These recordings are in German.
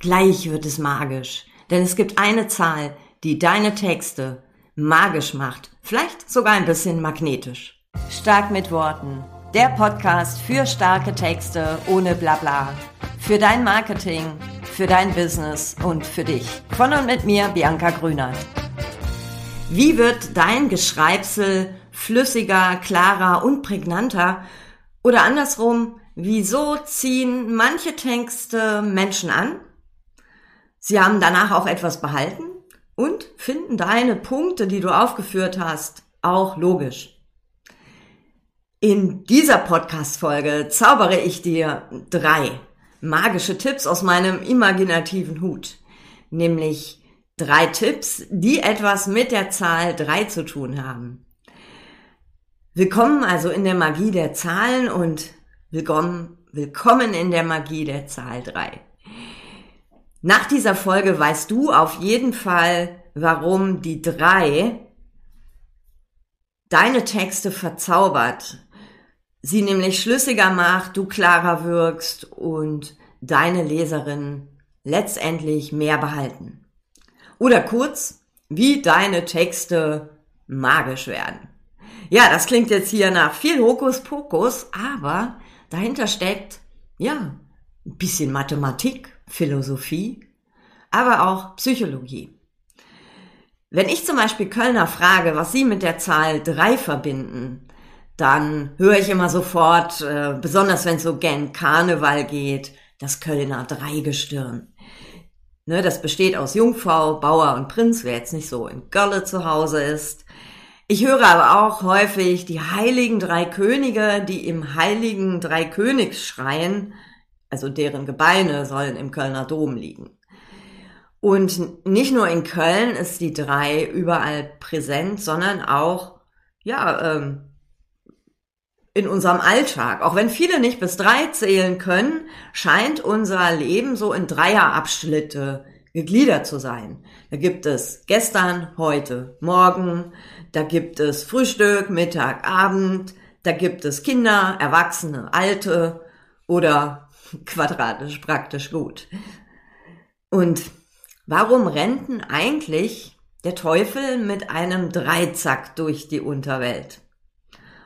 Gleich wird es magisch, denn es gibt eine Zahl, die deine Texte magisch macht, vielleicht sogar ein bisschen magnetisch. Stark mit Worten. Der Podcast für starke Texte ohne Blabla. Für dein Marketing, für dein Business und für dich. Von und mit mir, Bianca Grünert. Wie wird dein Geschreibsel flüssiger, klarer und prägnanter? Oder andersrum, wieso ziehen manche Texte Menschen an Sie haben danach auch etwas behalten und finden deine Punkte, die du aufgeführt hast, auch logisch. In dieser Podcast-Folge zaubere ich dir drei magische Tipps aus meinem imaginativen Hut. Nämlich drei Tipps, die etwas mit der Zahl drei zu tun haben. Willkommen also in der Magie der Zahlen und willkommen, willkommen in der Magie der Zahl drei. Nach dieser Folge weißt du auf jeden Fall, warum die drei deine Texte verzaubert, sie nämlich schlüssiger macht, du klarer wirkst und deine Leserinnen letztendlich mehr behalten. Oder kurz, wie deine Texte magisch werden. Ja, das klingt jetzt hier nach viel Hokuspokus, aber dahinter steckt, ja, ein bisschen Mathematik, Philosophie, aber auch Psychologie. Wenn ich zum Beispiel Kölner frage, was sie mit der Zahl drei verbinden, dann höre ich immer sofort, äh, besonders wenn es so gern Karneval geht, das Kölner Dreigestirn. Ne, das besteht aus Jungfrau, Bauer und Prinz, wer jetzt nicht so in Gölle zu Hause ist. Ich höre aber auch häufig die heiligen drei Könige, die im heiligen drei Königs schreien, also deren Gebeine sollen im Kölner Dom liegen. Und nicht nur in Köln ist die drei überall präsent, sondern auch, ja, ähm, in unserem Alltag. Auch wenn viele nicht bis drei zählen können, scheint unser Leben so in Dreierabschnitte gegliedert zu sein. Da gibt es gestern, heute, morgen, da gibt es Frühstück, Mittag, Abend, da gibt es Kinder, Erwachsene, Alte oder quadratisch praktisch gut. Und warum rennt denn eigentlich der Teufel mit einem Dreizack durch die Unterwelt?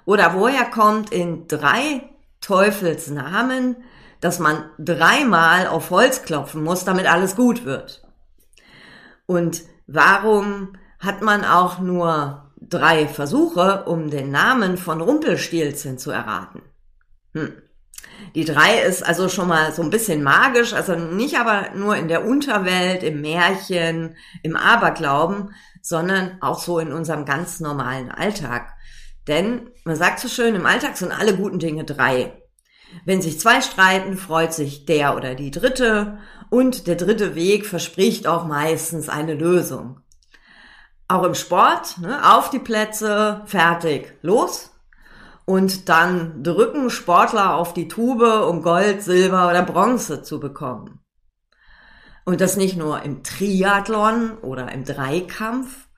Oder woher kommt in drei Teufelsnamen, dass man dreimal auf Holz klopfen muss, damit alles gut wird? Und warum hat man auch nur drei Versuche, um den Namen von Rumpelstilzchen zu erraten? Hm. Die drei ist also schon mal so ein bisschen magisch, also nicht aber nur in der Unterwelt, im Märchen, im Aberglauben, sondern auch so in unserem ganz normalen Alltag. Denn man sagt so schön, im Alltag sind alle guten Dinge drei. Wenn sich zwei streiten, freut sich der oder die dritte und der dritte Weg verspricht auch meistens eine Lösung. Auch im Sport, ne, auf die Plätze, fertig, los, und dann drücken Sportler auf die Tube, um Gold, Silber oder Bronze zu bekommen. Und das nicht nur im Triathlon oder im Dreikampf,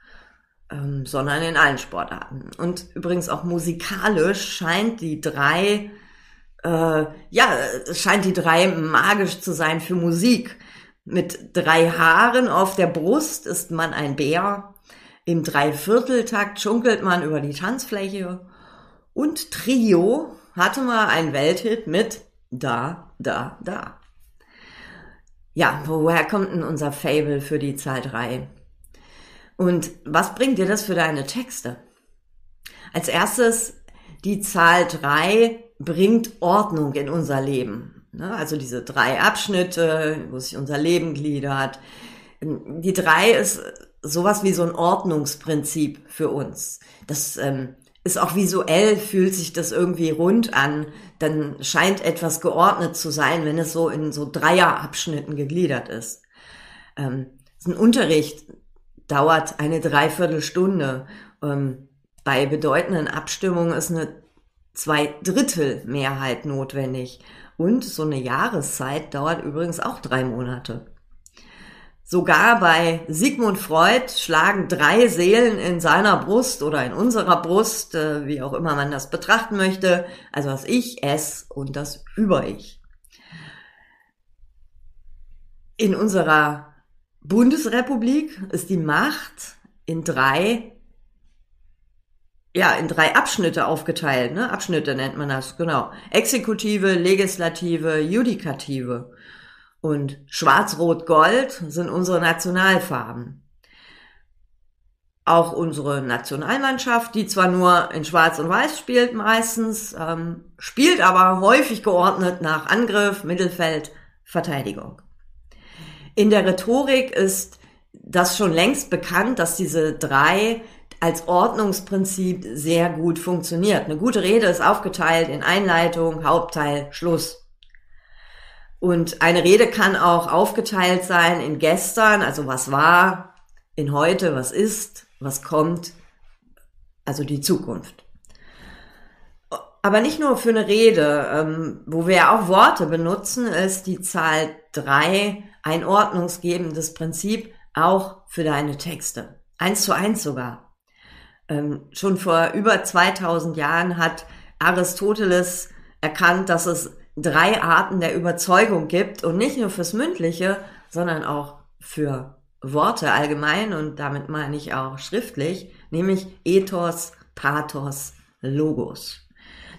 ähm, sondern in allen Sportarten. Und übrigens auch musikalisch scheint die drei, äh, ja, scheint die drei magisch zu sein für Musik. Mit drei Haaren auf der Brust ist man ein Bär. Im Dreivierteltakt schunkelt man über die Tanzfläche und Trio hatte mal einen Welthit mit Da, Da, Da. Ja, woher kommt denn unser Fable für die Zahl 3? Und was bringt dir das für deine Texte? Als erstes, die Zahl 3 bringt Ordnung in unser Leben. Ne? Also diese drei Abschnitte, wo sich unser Leben gliedert. Die 3 ist sowas wie so ein Ordnungsprinzip für uns. Das ähm, ist auch visuell, fühlt sich das irgendwie rund an, dann scheint etwas geordnet zu sein, wenn es so in so Dreierabschnitten gegliedert ist. Ähm, ein Unterricht dauert eine Dreiviertelstunde. Ähm, bei bedeutenden Abstimmungen ist eine Zweidrittelmehrheit notwendig. Und so eine Jahreszeit dauert übrigens auch drei Monate. Sogar bei Sigmund Freud schlagen drei Seelen in seiner Brust oder in unserer Brust, äh, wie auch immer man das betrachten möchte, also das Ich, Es und das Über-Ich. in unserer Bundesrepublik ist die Macht in drei ja, in drei Abschnitte aufgeteilt, ne? Abschnitte nennt man das, genau. Exekutive, Legislative, Judikative. Und Schwarz-Rot-Gold sind unsere Nationalfarben. Auch unsere Nationalmannschaft, die zwar nur in Schwarz und Weiß spielt meistens, ähm, spielt aber häufig geordnet nach Angriff, Mittelfeld, Verteidigung. In der Rhetorik ist das schon längst bekannt, dass diese drei als Ordnungsprinzip sehr gut funktioniert. Eine gute Rede ist aufgeteilt in Einleitung, Hauptteil, Schluss. Und eine Rede kann auch aufgeteilt sein in gestern, also was war, in heute, was ist, was kommt, also die Zukunft. Aber nicht nur für eine Rede, ähm, wo wir auch Worte benutzen, ist die Zahl drei ein ordnungsgebendes Prinzip auch für deine Texte. Eins zu eins sogar. Ähm, schon vor über 2000 Jahren hat Aristoteles erkannt, dass es drei Arten der Überzeugung gibt und nicht nur fürs Mündliche, sondern auch für Worte allgemein und damit meine ich auch schriftlich, nämlich Ethos, Pathos, Logos.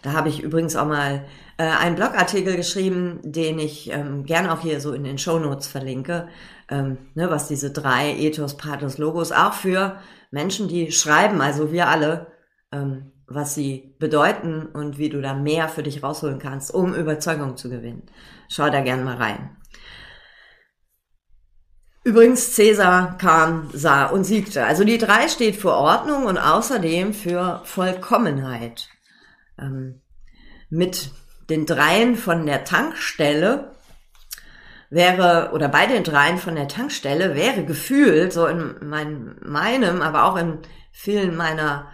Da habe ich übrigens auch mal äh, einen Blogartikel geschrieben, den ich ähm, gerne auch hier so in den Show Notes verlinke, ähm, ne, was diese drei Ethos, Pathos, Logos auch für Menschen, die schreiben, also wir alle, ähm, was sie bedeuten und wie du da mehr für dich rausholen kannst, um Überzeugung zu gewinnen. Schau da gern mal rein. Übrigens, Cäsar kam, sah und siegte. Also die drei steht für Ordnung und außerdem für Vollkommenheit. Ähm, mit den dreien von der Tankstelle wäre, oder bei den dreien von der Tankstelle wäre gefühlt, so in mein, meinem, aber auch in vielen meiner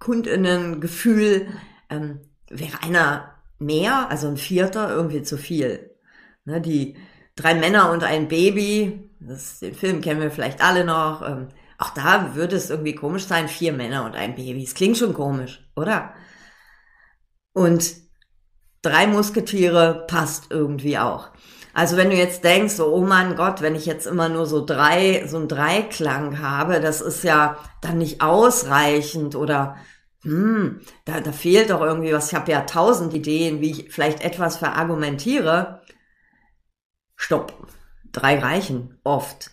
KundInnen Gefühl, ähm, wäre einer mehr, also ein Vierter, irgendwie zu viel. Ne, die drei Männer und ein Baby, das, den Film kennen wir vielleicht alle noch, ähm, auch da würde es irgendwie komisch sein, vier Männer und ein Baby. Es klingt schon komisch, oder? Und drei Musketiere passt irgendwie auch. Also wenn du jetzt denkst, so, oh mein Gott, wenn ich jetzt immer nur so drei, so ein Dreiklang habe, das ist ja dann nicht ausreichend oder hm, da, da fehlt doch irgendwie was. Ich habe ja tausend Ideen, wie ich vielleicht etwas verargumentiere. Stopp. Drei reichen oft.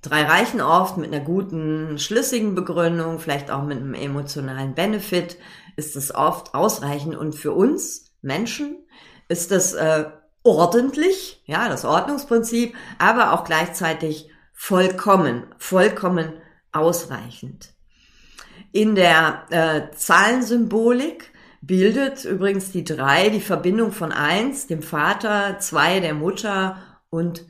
Drei reichen oft mit einer guten, schlüssigen Begründung, vielleicht auch mit einem emotionalen Benefit, ist es oft ausreichend. Und für uns Menschen ist das äh, ordentlich, ja, das Ordnungsprinzip, aber auch gleichzeitig vollkommen, vollkommen ausreichend. In der äh, Zahlensymbolik bildet übrigens die drei die Verbindung von eins, dem Vater, zwei, der Mutter und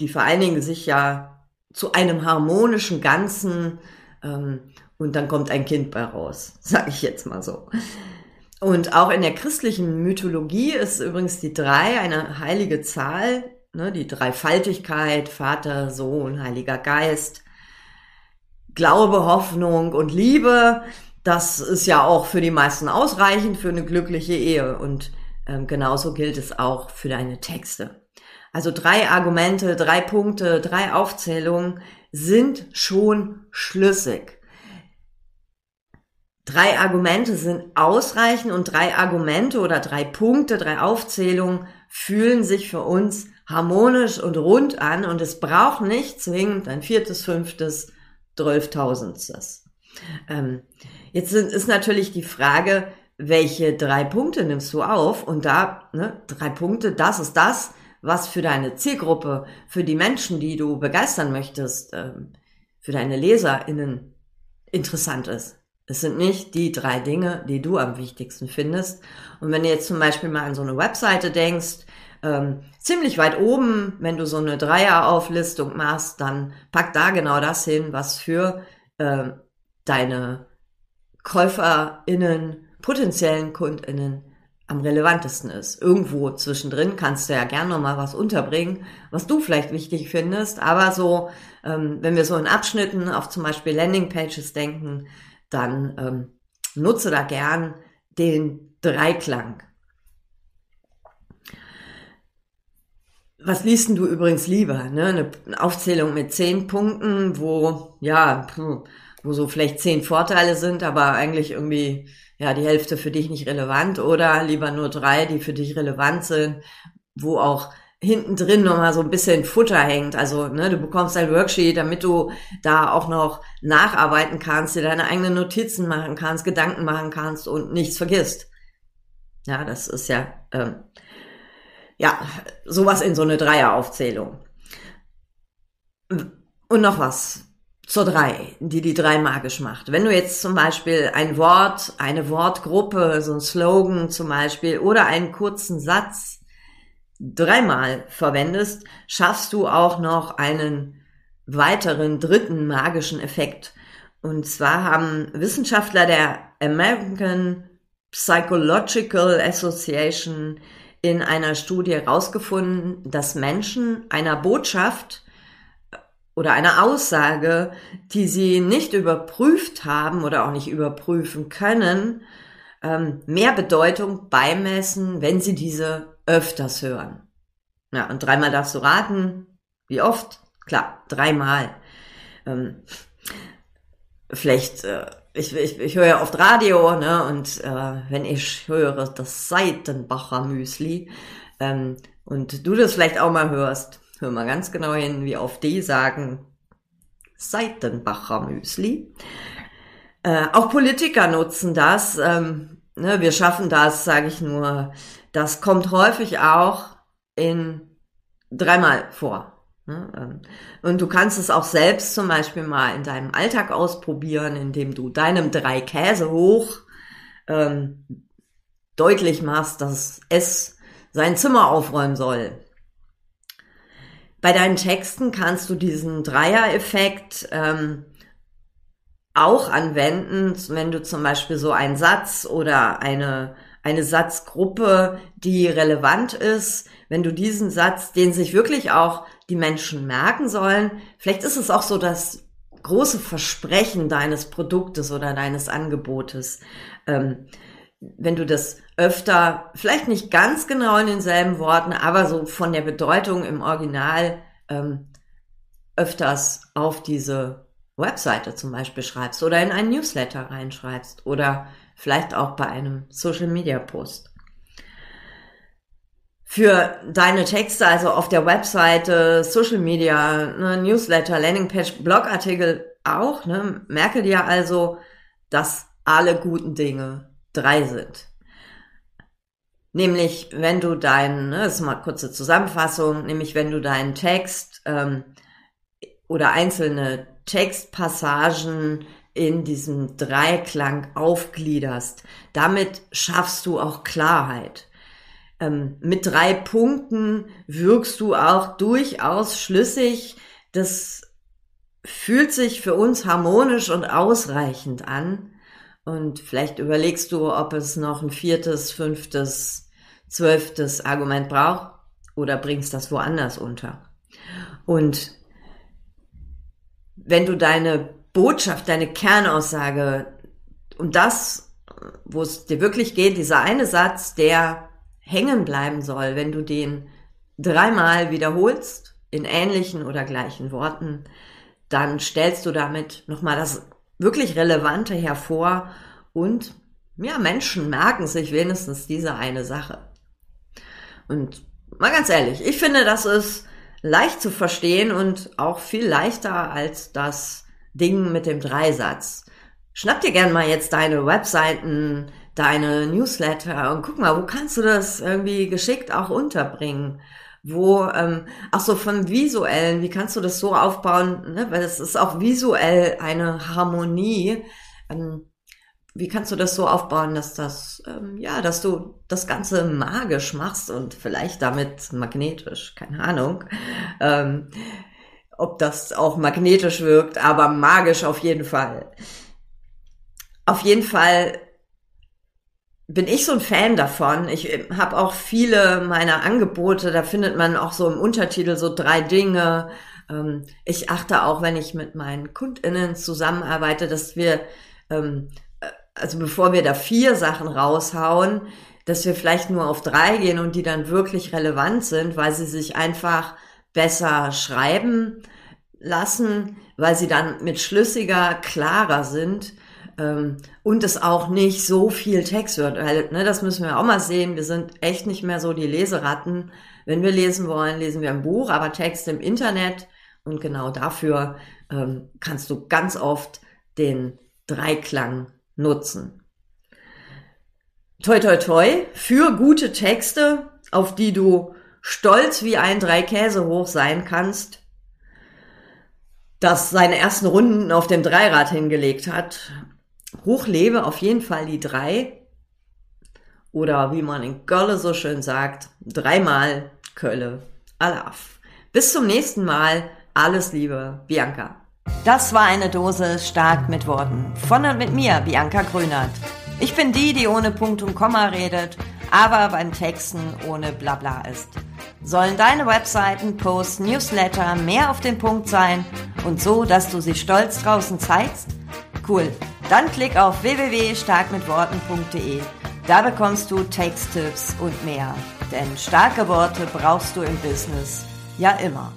die vereinigen sich ja zu einem harmonischen Ganzen ähm, und dann kommt ein Kind bei raus, sage ich jetzt mal so. Und auch in der christlichen Mythologie ist übrigens die drei eine heilige Zahl, ne, die Dreifaltigkeit, Vater, Sohn, Heiliger Geist, Glaube, Hoffnung und Liebe. Das ist ja auch für die meisten ausreichend für eine glückliche Ehe. Und ähm, genauso gilt es auch für deine Texte. Also drei Argumente, drei Punkte, drei Aufzählungen sind schon schlüssig. Drei Argumente sind ausreichend und drei Argumente oder drei Punkte, drei Aufzählungen fühlen sich für uns harmonisch und rund an und es braucht nicht zwingend ein viertes, fünftes, zwölftausendstes. Ähm, jetzt ist natürlich die Frage, welche drei Punkte nimmst du auf? Und da, ne, drei Punkte, das ist das, was für deine Zielgruppe, für die Menschen, die du begeistern möchtest, ähm, für deine LeserInnen interessant ist. Es sind nicht die drei Dinge, die du am wichtigsten findest. Und wenn du jetzt zum Beispiel mal an so eine Webseite denkst, ähm, ziemlich weit oben, wenn du so eine Dreierauflistung machst, dann pack da genau das hin, was für äh, deine KäuferInnen, potenziellen KundInnen am relevantesten ist. Irgendwo zwischendrin kannst du ja gerne noch mal was unterbringen, was du vielleicht wichtig findest. Aber so, ähm, wenn wir so in Abschnitten auf zum Beispiel Landingpages denken, dann ähm, nutze da gern den Dreiklang. was liest du übrigens lieber? Ne? Eine Aufzählung mit zehn Punkten, wo, ja, wo so vielleicht zehn Vorteile sind, aber eigentlich irgendwie, ja, die Hälfte für dich nicht relevant oder lieber nur drei, die für dich relevant sind, wo auch hinten drin nochmal so ein bisschen Futter hängt. Also, ne, du bekommst ein Worksheet, damit du da auch noch nacharbeiten kannst, dir deine eigenen Notizen machen kannst, Gedanken machen kannst und nichts vergisst. Ja, das ist ja, ähm, ja, sowas in so eine Dreieraufzählung. Und noch was zur drei, die die drei magisch macht. Wenn du jetzt zum Beispiel ein Wort, eine Wortgruppe, so ein Slogan zum Beispiel oder einen kurzen Satz dreimal verwendest, schaffst du auch noch einen weiteren dritten magischen Effekt. Und zwar haben Wissenschaftler der American Psychological Association in einer Studie herausgefunden, dass Menschen einer Botschaft oder einer Aussage, die sie nicht überprüft haben oder auch nicht überprüfen können, ähm, mehr Bedeutung beimessen, wenn sie diese öfters hören. Ja, und dreimal darfst du raten. Wie oft? Klar, dreimal. Ähm, vielleicht äh, ich, ich, ich höre ja oft Radio, ne? Und äh, wenn ich höre das Seitenbacher Müsli ähm, und du das vielleicht auch mal hörst, hör mal ganz genau hin, wie auf die sagen Seitenbacher Müsli. Äh, auch Politiker nutzen das. Ähm, ne, wir schaffen das, sage ich nur. Das kommt häufig auch in dreimal vor. Ne, ähm, und du kannst es auch selbst zum Beispiel mal in deinem Alltag ausprobieren, indem du deinem drei Käse hoch ähm, deutlich machst, dass es sein Zimmer aufräumen soll. Bei deinen Texten kannst du diesen Dreier-Effekt ähm, auch anwenden, wenn du zum Beispiel so einen Satz oder eine, eine Satzgruppe, die relevant ist, wenn du diesen Satz, den sich wirklich auch die Menschen merken sollen. Vielleicht ist es auch so das große Versprechen deines Produktes oder deines Angebotes. Ähm, wenn du das öfter, vielleicht nicht ganz genau in denselben Worten, aber so von der Bedeutung im Original ähm, öfters auf diese Webseite zum Beispiel schreibst oder in einen Newsletter reinschreibst oder vielleicht auch bei einem Social Media Post für deine Texte, also auf der Webseite, Social Media, ne, Newsletter, Landingpage, Blogartikel auch. Ne? Merke dir also, dass alle guten Dinge drei sind. Nämlich, wenn du deinen, ne, das ist mal kurze Zusammenfassung, nämlich wenn du deinen Text ähm, oder einzelne Textpassagen in diesem Dreiklang aufgliederst, damit schaffst du auch Klarheit ähm, mit drei Punkten wirkst du auch durchaus schlüssig. Das fühlt sich für uns harmonisch und ausreichend an. Und vielleicht überlegst du, ob es noch ein viertes, fünftes, zwölftes Argument braucht oder bringst das woanders unter. Und wenn du deine Botschaft, deine Kernaussage um das, wo es dir wirklich geht, dieser eine Satz, der hängen bleiben soll, wenn du den dreimal wiederholst in ähnlichen oder gleichen Worten, dann stellst du damit nochmal das wirklich Relevante hervor und ja, Menschen merken sich wenigstens diese eine Sache. Und mal ganz ehrlich, ich finde, das ist leicht zu verstehen und auch viel leichter als das Ding mit dem Dreisatz. Schnapp dir gern mal jetzt deine Webseiten, deine Newsletter und guck mal, wo kannst du das irgendwie geschickt auch unterbringen? Wo, ähm, ach so, vom Visuellen, wie kannst du das so aufbauen, ne? weil es ist auch visuell eine Harmonie. Ähm, wie kannst du das so aufbauen, dass das, ähm, ja, dass du das Ganze magisch machst und vielleicht damit magnetisch, keine Ahnung, ähm, ob das auch magnetisch wirkt, aber magisch auf jeden Fall. Auf jeden Fall bin ich so ein Fan davon. Ich äh, habe auch viele meiner Angebote, da findet man auch so im Untertitel so drei Dinge. Ähm, ich achte auch, wenn ich mit meinen KundInnen zusammenarbeite, dass wir, ähm, äh, also bevor wir da vier Sachen raushauen, dass wir vielleicht nur auf drei gehen und die dann wirklich relevant sind, weil sie sich einfach besser schreiben lassen, weil sie dann mit schlüssiger, klarer sind ähm, und es auch nicht so viel Text wird. Weil, ne, das müssen wir auch mal sehen. Wir sind echt nicht mehr so die Leseratten. Wenn wir lesen wollen, lesen wir ein Buch, aber Text im Internet. Und genau dafür ähm, kannst du ganz oft den Dreiklang nutzen. Toi, toi, toi, für gute Texte, auf die du stolz wie ein Drei Käse hoch sein kannst, das seine ersten Runden auf dem Dreirad hingelegt hat. Hochlebe auf jeden Fall die drei. Oder wie man in Gölle so schön sagt, dreimal Kölle Alaf. Bis zum nächsten Mal. Alles Liebe, Bianca. Das war eine Dose stark mit Worten. Von und mit mir, Bianca Grünert. Ich bin die, die ohne Punkt und Komma redet, aber beim Texten ohne Blabla ist. Sollen deine Webseiten, Posts, Newsletter mehr auf den Punkt sein und so, dass du sie stolz draußen zeigst? Cool. Dann klick auf www.starkmitworten.de. Da bekommst du Texttipps und mehr. Denn starke Worte brauchst du im Business ja immer.